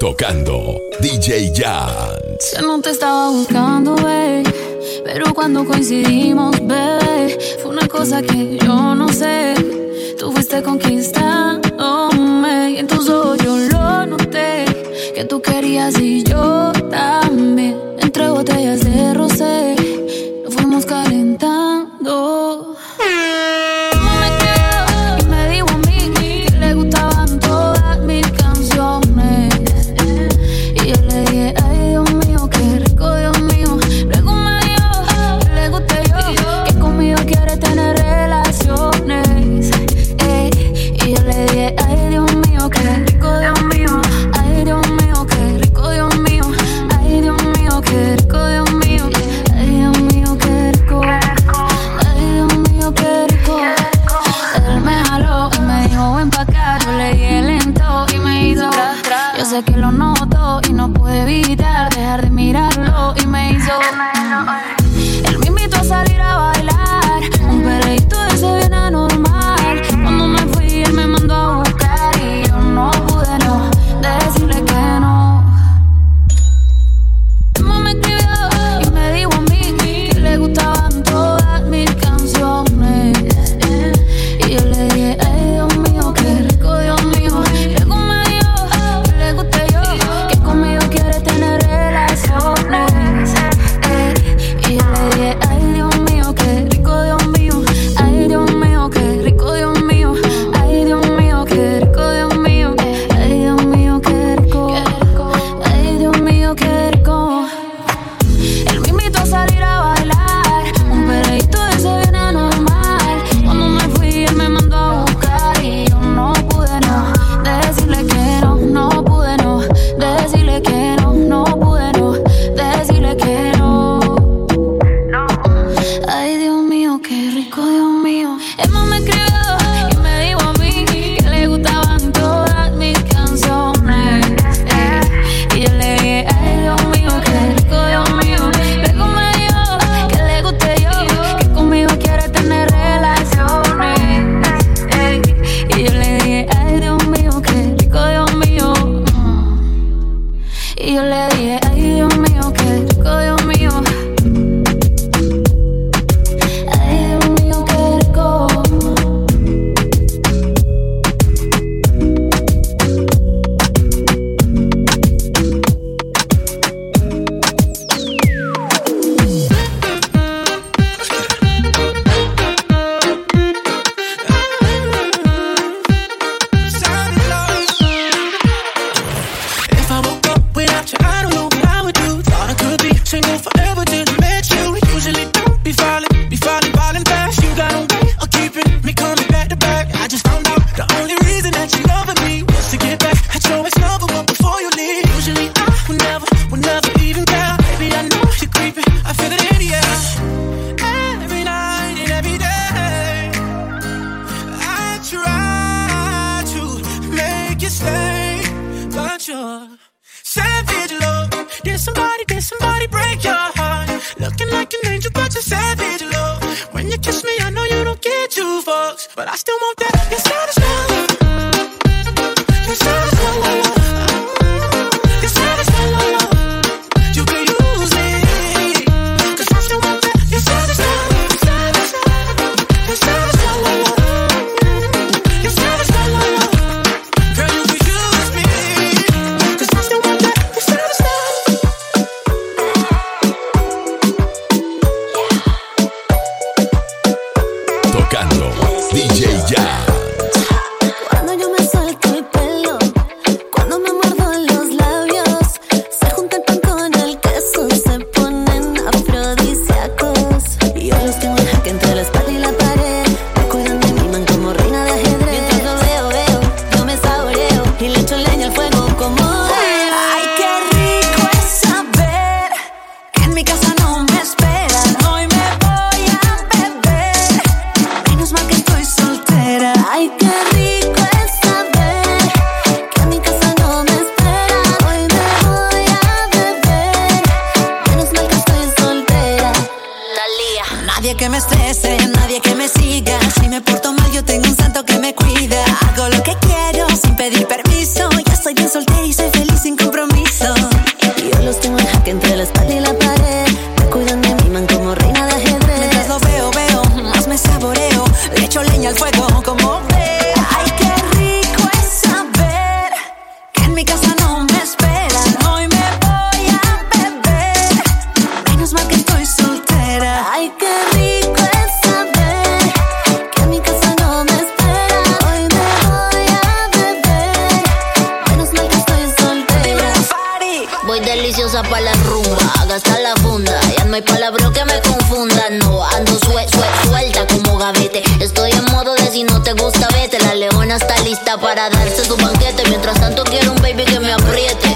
Tocando DJ Jans. Yo no te estaba buscando, babe. Pero cuando coincidimos, bebé, fue una cosa que yo no sé. Tú fuiste conquistándome y en tus ojos yo lo noté. Que tú querías y yo hay que me confundan. No, ando sue, sue, suelta como gavete. Estoy en modo de si no te gusta, vete. La leona está lista para darse su banquete. Mientras tanto, quiero un baby que me apriete.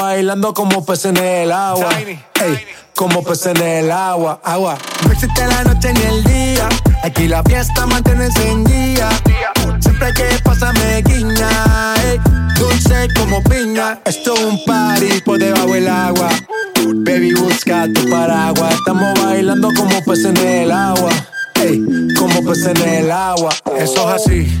bailando como pez en el agua. Ey, como pez en el agua, agua. No existe la noche ni el día. Aquí la fiesta mantiene encendida. Siempre que pasa me guiña. Ey, dulce como piña. Esto es un party por debajo del agua. Baby, busca tu paraguas. Estamos bailando como pez en el agua. Ey, como pez en el agua. Eso es así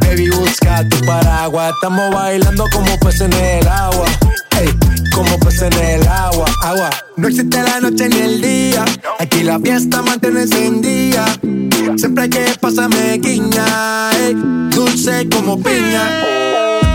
Baby, busca tu paraguas. Estamos bailando como peces en el agua. Ey, como peces en el agua, agua. No existe la noche ni el día. Aquí la fiesta mantiene encendida. Siempre hay que pasarme guiña. Ey, dulce como piña.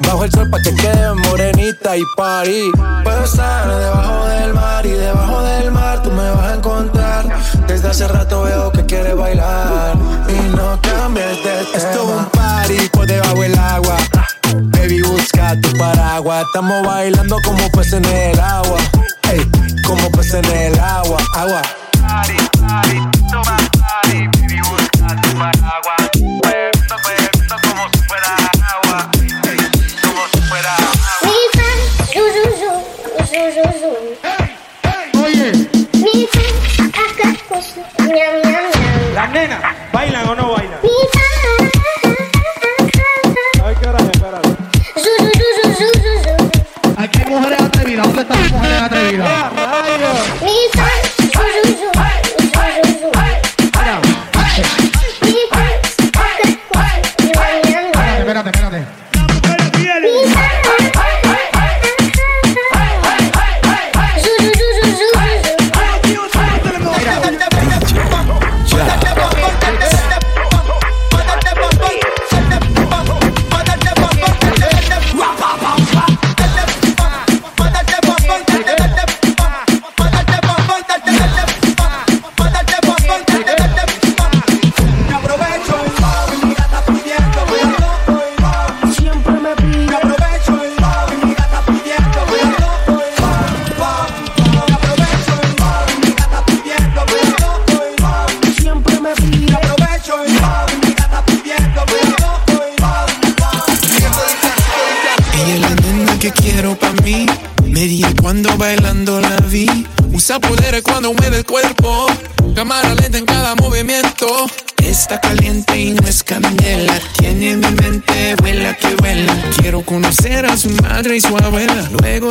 Bajo el sol pa' que quede morenita y party. Puedo estar debajo del mar y debajo del mar tú me vas a encontrar. Desde hace rato veo que quieres bailar y no cambies de tema. Esto es un party por debajo del agua. Baby, busca tu paraguas. Estamos bailando como peces en el agua. Ey, como peces en el agua, agua. Party, party, toma party. Baby, busca tu paraguas.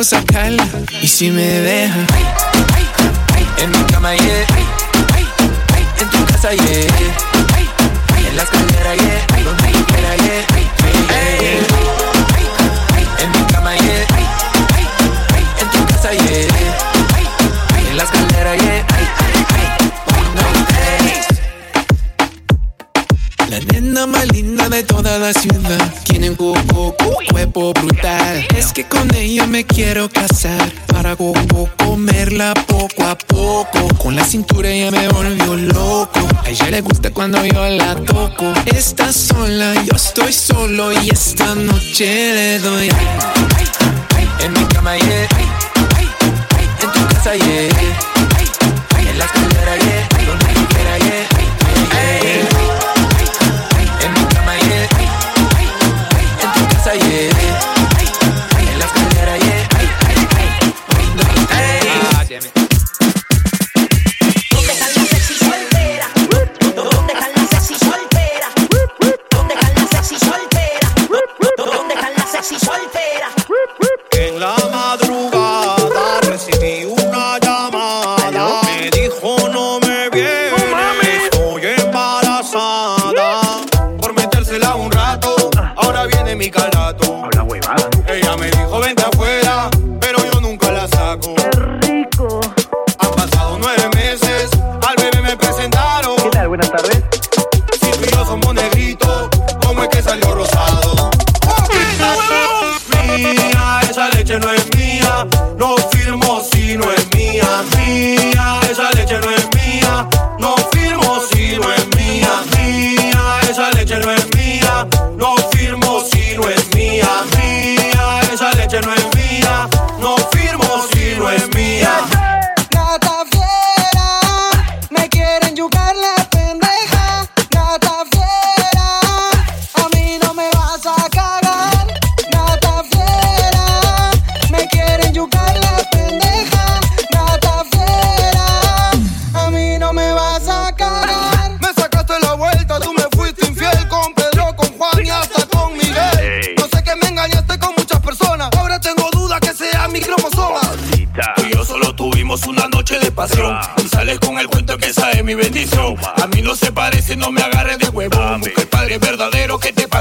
Sacarla. Y si me deja. En mi cama, yeah. En tu casa, yeah. A poco. Con la cintura ella me volvió loco. A ella le gusta cuando yo la toco. Está sola, yo estoy solo Y esta noche le doy. En mi cama, yeah. En tu casa, yeah. En la escalera, yeah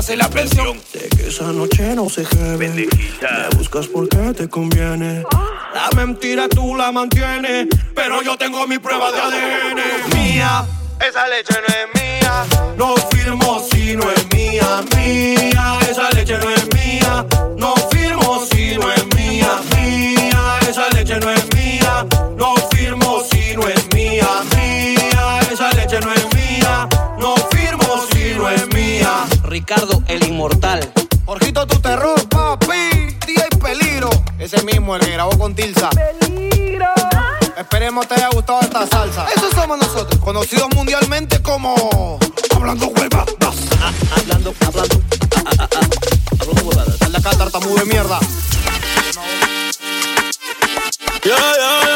pase la pensión. Sé que esa noche no se jeve. Me buscas porque te conviene. La mentira tú la mantienes. Pero yo tengo mi prueba de ADN. Mía, esa leche no es mía. No firmo si no es mía. Mía, esa leche no es mía. No firmo si no es mía. Mía, esa leche no es mía. No firmo si no es mía. Mía, esa leche no es mía. Ricardo el Inmortal. Jorgito tu terror, papi. DJ Peligro. Ese mismo, el que grabó con Tilsa. Peligro. Esperemos te haya gustado esta salsa. Eso somos nosotros, conocidos mundialmente como. Hablando huevadas. hablando, hablando. Hablando huevadas. Sal de acá, tartamudo de mierda. Yeah, yeah.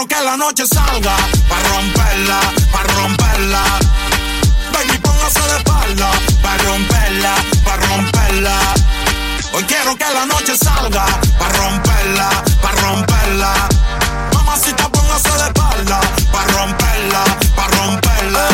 Quiero que la noche salga. Pa' romperla, pa' romperla. Baby, póngase de espalda. Pa' romperla, pa' romperla. Hoy quiero que la noche salga. Pa' romperla, pa' romperla. Mamacita, póngase de espalda. Pa' romperla, pa' romperla.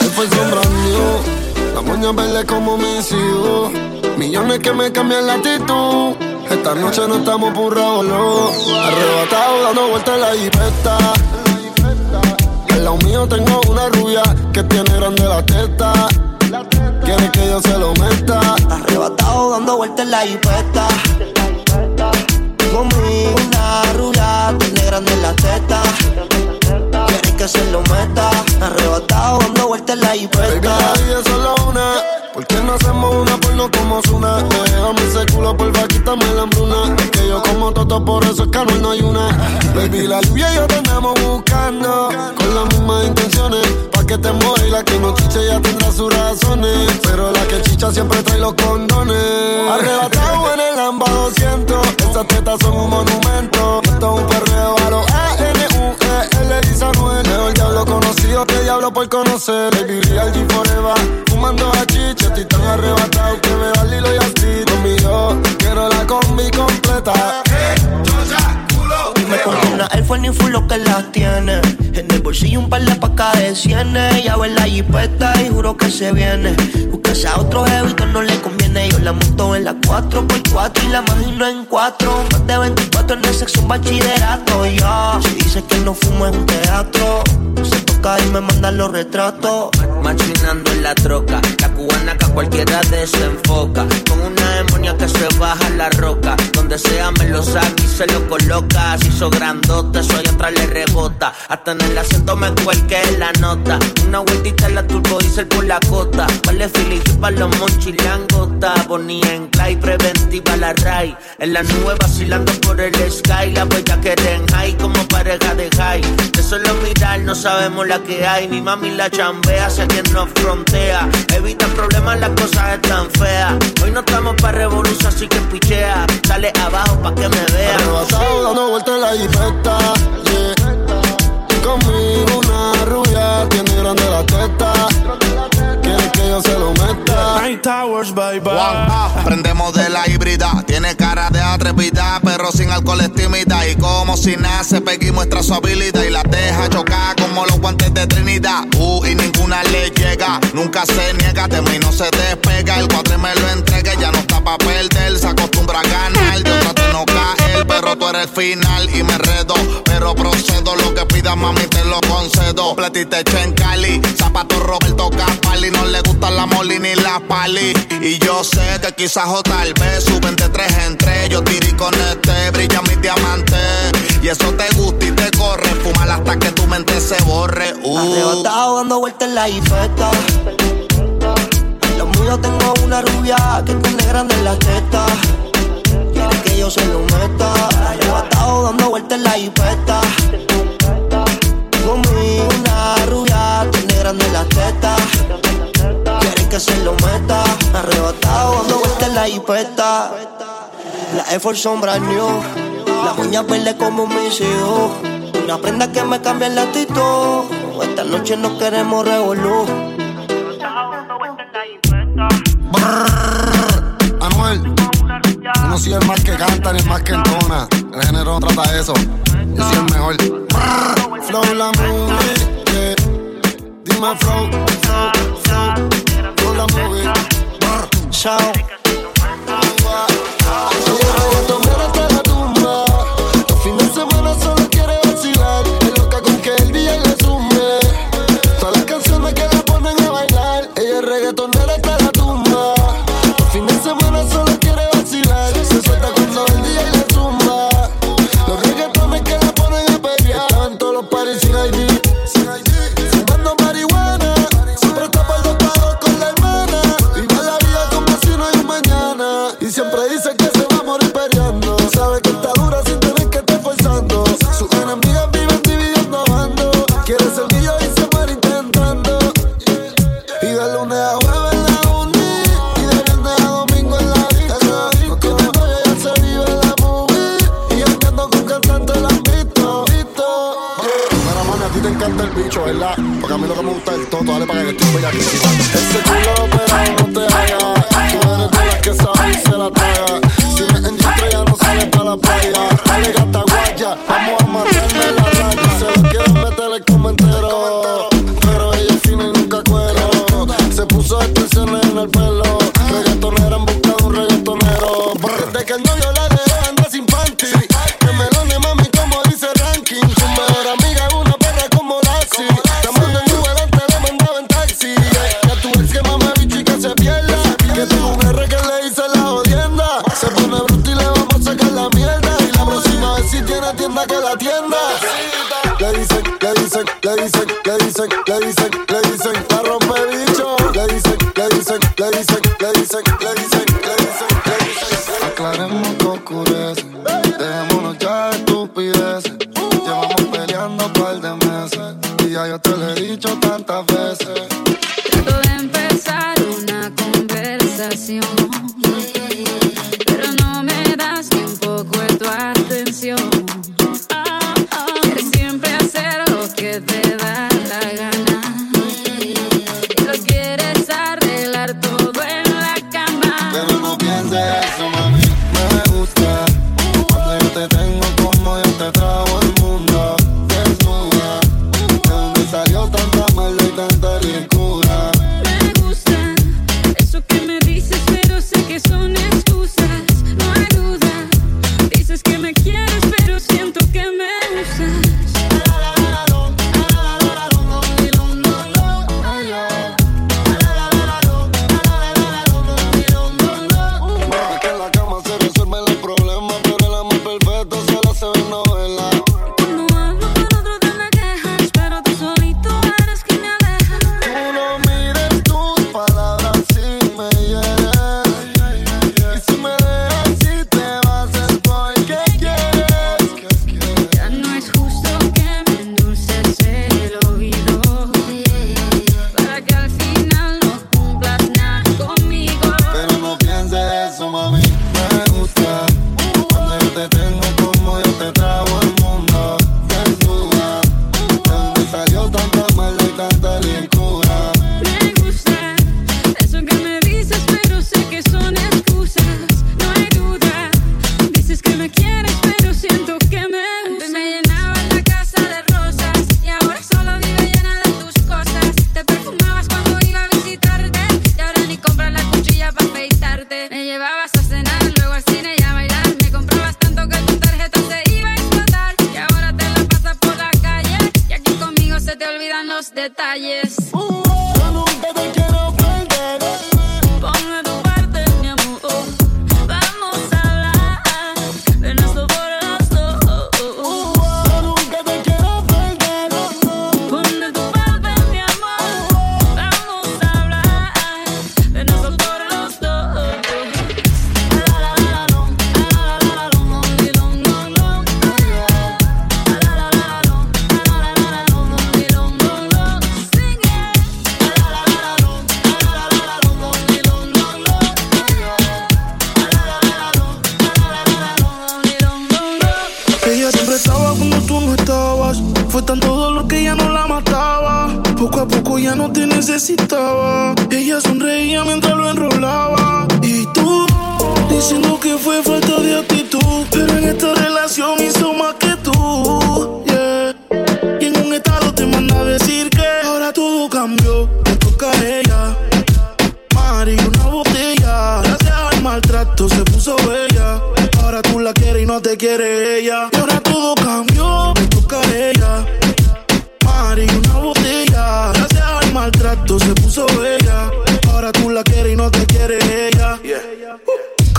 Él fue sombra new, la moña verde como mis hijos. Millones que me cambian la actitud. Esta noche no estamos burrados, no. Arrebatado dando vueltas en la jipeta. Al lado mío tengo una rubia que tiene grande la teta. Quiere que yo se lo meta. Arrebatado dando vueltas en la jipeta. Conmigo una rubia tiene grande la teta. Que se lo meta. Arrebatado dando vueltas en la Baby, vida es solo una. ¿Por qué no hacemos una porno como Zuna? Déjame ese culo, porfa, quítame la hambruna. Es que yo como toto, por eso es que no hay una. Baby, la lluvia y yo te andamos buscando. Con las mismas intenciones. Pa' que te mueva y la que no chiche ya tendrá sus razones. Pero la que chicha siempre trae los condones. Arrebatado en el Lamba 200. Esas tetas son un monumento. Esto es un perreo a los que diablo por conocer. Baby, real G forever. Fumando a chicha, estoy tan arrebatado que me da Lilo y así. Conmigo, quiero la combi completa. Dime con una él fue ni full lo que las tiene. En el bolsillo un par de pacas de cienes. Ya ve la jipeta y juro que se viene. Buscase a otro heavy que no le conviene. Yo la monto en la 4x4 y la imagino en 4. Más de 24 en el sexo, un bachillerato. Ya, si dice que no fumo es un teatro. Se y me manda los retratos. Machinando en la troca, la cubana cualquiera desenfoca. Con una demonia que se baja la roca. Donde sea me lo saca y se lo coloca. Si hizo grandote, allá atrás le rebota. Hasta en el asiento me cuelque la nota. Una vueltita en la turbo diesel por la cota. Vale Philly para los monchis langota. Bonía en clay, preventiva la ray. En la nube vacilando por el sky. La huella que en high como pareja de high. De solo mirar no sabemos la que hay. Mi mami la chambea, sé quien nos frontea. Evita problemas, las cosas están feas. Hoy no estamos para revolución, así que pichea. Sale abajo pa' que me vea. Arrebatado dando vueltas en la jipeta. Conmigo Towers, bye bye. Ah, prendemos de la híbrida. Tiene cara de atrevida, pero sin alcohol es tímida. Y como si nace, Peggy muestra su habilidad y la deja chocar como los guantes de Trinidad. Uh, y ninguna le llega. Nunca se niega, de mí no se despega. El cuadre me lo entrega, ya no está pa' perder. Se acostumbra a ganar, yo trato de no caer. Pero tú eres final y me enredo. Pero procedo, lo que pida mami, te lo concedo. Platita hecha en Cali, zapato Roberto Campali. No le gustan la moli ni la pali. Y yo sé que quizás o tal vez suben de tres en tres. Yo tiré con este, brilla mi diamante. Y eso te gusta y te corre. Fumar hasta que tu mente se borre. Uh. Arrebatado dando vueltas en la infesta. Los míos tengo una rubia que tiene grande en la testa que yo soy un meta. Arrebatado dando vueltas en la hipeta. Conmigo una rubia, tiene grande la teta. Quieres que se lo meta. Arrebatado dando vueltas en la hipeta. La Effort son brand new. La uña verde como un misil. Una prenda que me cambia el latito. Esta noche no queremos revolú. Arrebatado dando vueltas en la hipeta no soy el más que canta ni el más que entona. El género no trata eso. Yo soy el mejor. Flow la movie. Yeah. Dime flow, flow, flow. La movie. Brrr, chao.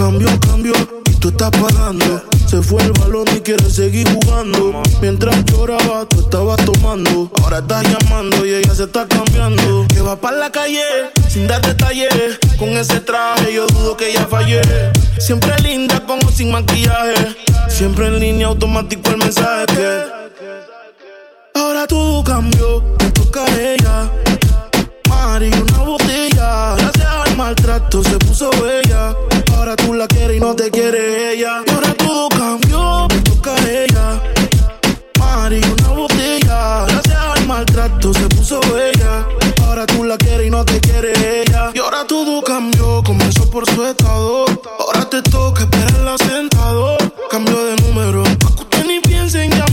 Cambio, cambio, y tú estás pagando. Se fue el balón y quieres seguir jugando. Mientras lloraba, tú estabas tomando. Ahora estás llamando y ella se está cambiando. Que va para la calle sin dar detalles. Con ese traje yo dudo que ella fallé. Siempre linda como sin maquillaje. Siempre en línea automático el mensaje. Ahora todo cambió, te toca a ella. Mari, una botella. Gracias al maltrato se puso bella. Ahora tú la quieres y no te quiere ella. Y ahora todo cambió, te toca a ella. Mari, una botella. Gracias al maltrato se puso bella. Ahora tú la quieres y no te quiere ella. Y ahora todo cambió, comenzó por su estado. Ahora te toca esperarla sentado. Cambio de número, pa' que usted ni piense en llamar.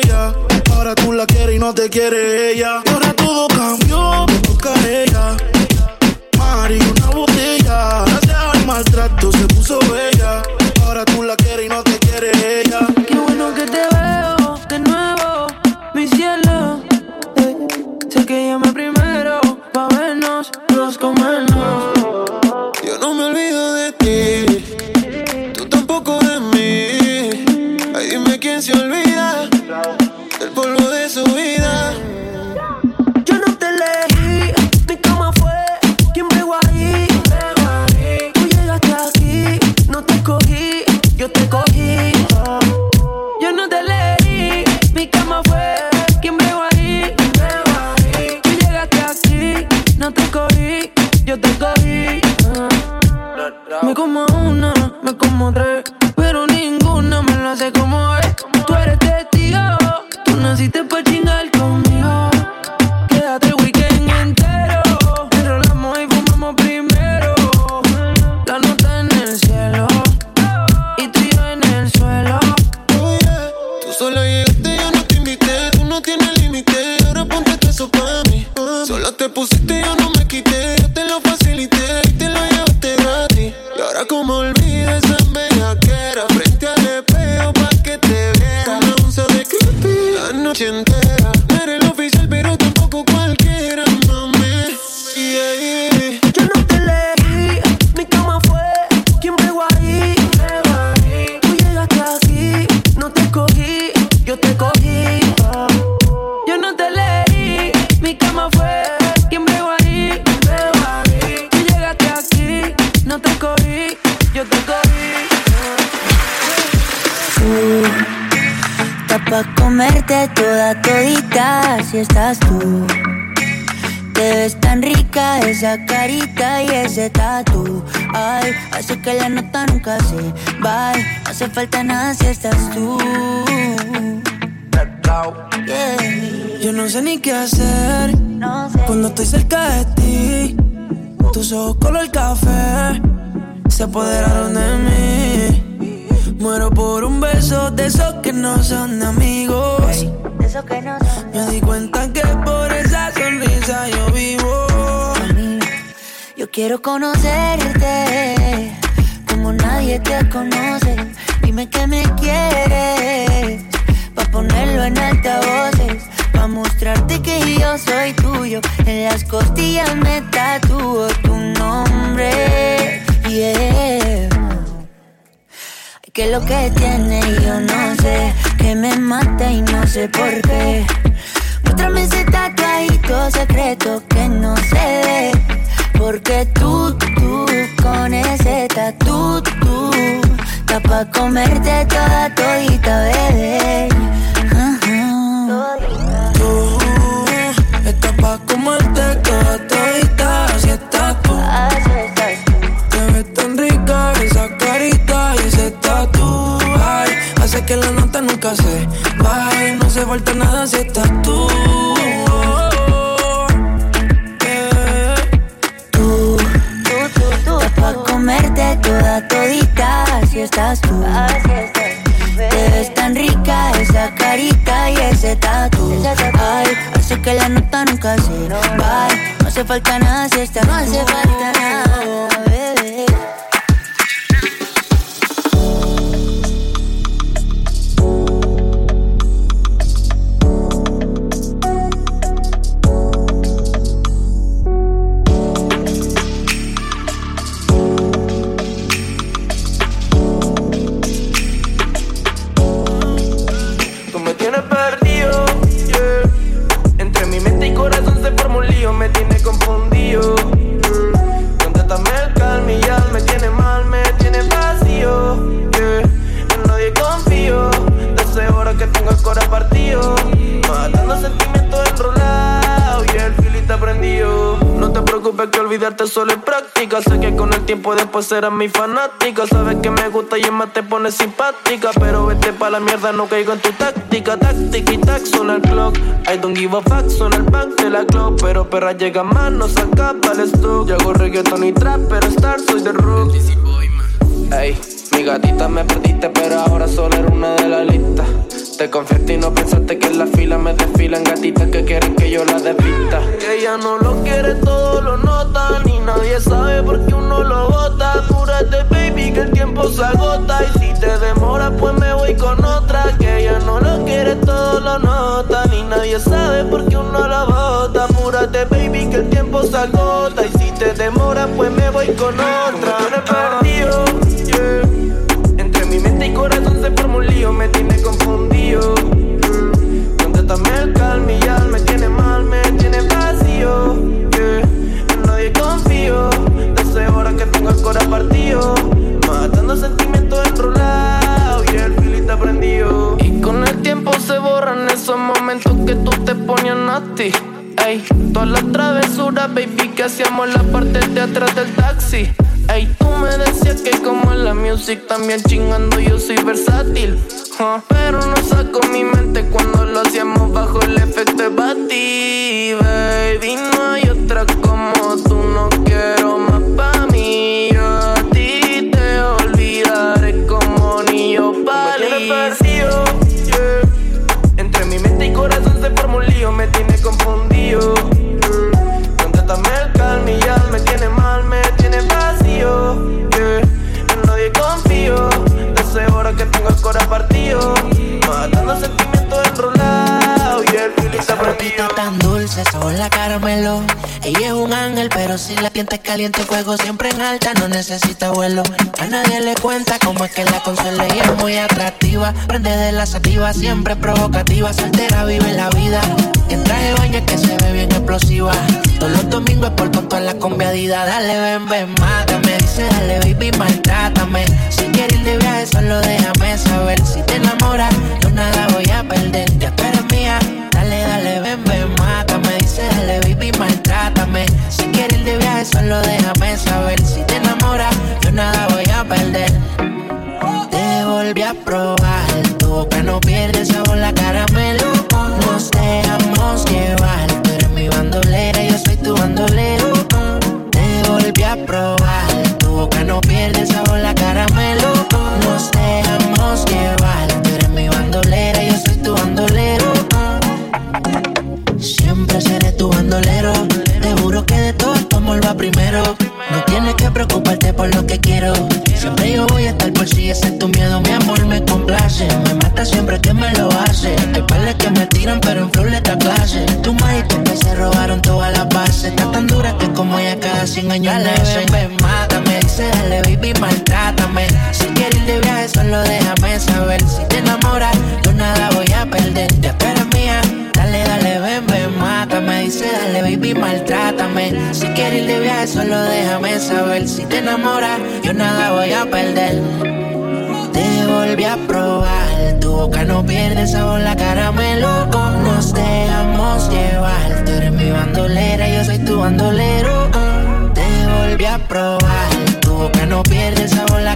Te quiere ella. Y ahora todo cambió, hace falta nada si estás tú. Yeah. Yo no sé ni qué hacer cuando estoy cerca de ti. Tus ojos color café se apoderaron de mí. Muero por un beso de esos que no son de amigos. Me di cuenta que por esa sonrisa yo vivo. Yo quiero conocerte como nadie te conoce. Dime que me quieres pa ponerlo en altavoces, pa mostrarte que yo soy tuyo. En las costillas me tatúo tu nombre. Yeah. Que lo que tiene yo no sé, que me mata y no sé por qué. Muéstrame ese tatuajito secreto que no se ve. Porque tú, tú, con ese tatu, tú, está pa' comerte toda todita, bebé. Tú, estás pa' comerte toda todita, así estás tú. Te ves tan rica esa carita y ese tatu, ay, hace que la nota nunca se vaya, no se falta nada si estás tú. Tú, tú, tú, pa' comerte toda todita, así estás tú. Te ves tan rica esa carita y ese tatu. Ay, hace que la nota nunca se vaya. No hace falta nada si estás No hace falta nada, olvidarte solo es práctica. Sé que con el tiempo después serás mi fanática. Sabes que me gusta y es más te pones simpática. Pero vete pa' la mierda, no caigo en tu táctica. Táctica y tac, suena el clock. I don't give a fuck, suena el back de la clock. Pero perra llega más, no se acaba el stock. Yo hago reggaeton y trap, pero star soy de rock. Ey, mi gatita me perdiste, pero ahora solo era una de la lista. Te confiaste y no pensaste que en la fila me desfilan gatitas que quieren que yo la desvista. Que ella no lo quiere, todo lo nota. Ni nadie sabe por qué uno lo bota. Apúrate, baby, que el tiempo se agota. Y si te demora, pues me voy con otra. Que ella no lo quiere, todo lo nota. Ni nadie sabe por qué uno lo bota. Apúrate, baby, que el tiempo se agota. Y si te demora, pues me voy con otra. Ey, todas las travesuras, baby, que hacíamos la parte de atrás del taxi. Ey, tú me decías que como en la music también chingando yo soy versátil. Pero no saco mi mente cuando lo hacíamos bajo el efecto de baby. No hay otra como corazón partido. Matando sentimientos enrolados y el feel está tan dulce, sabor la caramelo. Ella es un ángel, pero si la tienta es caliente, fuego siempre en alta, no necesita vuelo. A nadie le cuenta cómo es que la consuela ella es muy atractiva. Prende de la sativa, siempre provocativa, soltera vive la vida. En traje de baño que se ve bien explosiva. Todos los domingos por con toda la conviadida. Dale, ven, ven, mátame. Dice, dale, baby, maltrátame. Si quieres ir de viaje, solo déjame saber. Si te enamoras, yo nada voy a perder. Ya tú eres mía. Dale, dale, ven, ven, mátame. Dice, dale, baby, maltrátame. Si quieres ir de viaje, solo déjame saber. Si te enamoras, yo nada voy a perder. Te volví a probar, tu boca no pierde sabor la caramelo. primero. No tienes que preocuparte por lo que quiero. Siempre yo voy a estar por si ese es tu miedo. Mi amor me complace. Me mata siempre que me lo hace. Hay pales que me tiran, pero en flor esta clase. Tu madre y tu se robaron todas las bases. Está tan dura que como ella cada 100 años dale, nace. Ven, mátame. Dice, dale, baby, maltrátame. Si quieres ir de viaje, solo déjame saber. Si te enamoras, maltrátame. Si quieres de viaje, solo déjame saber. Si te enamoras, yo nada voy a perder. Te volví a probar, tu boca no pierde sabor, la cara me loco. Nos dejamos llevar, tú eres mi bandolera, yo soy tu bandolero. Te volví a probar, tu boca no pierde sabor, la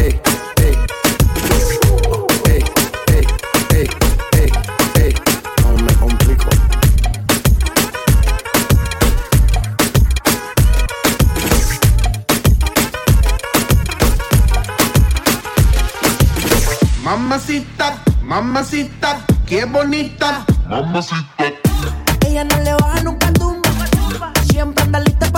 Mamacita, mamacita, qué bonita. Mamacita. Ella no le baja nunca tumba. Siempre anda lista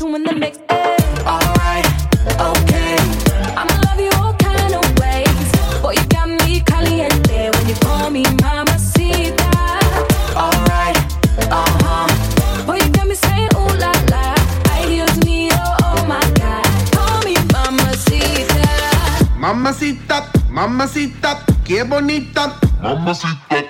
you in the, put you in the mix. Alright, okay. I'ma love you all kind of ways. Boy, you got me caliente when you call me mamacita. Alright, uh huh. Boy, you got me saying ooh la la. Ay, Dios mío, oh my God. Call me mamacita. Mamacita, mamacita, qué bonita. Mamacita.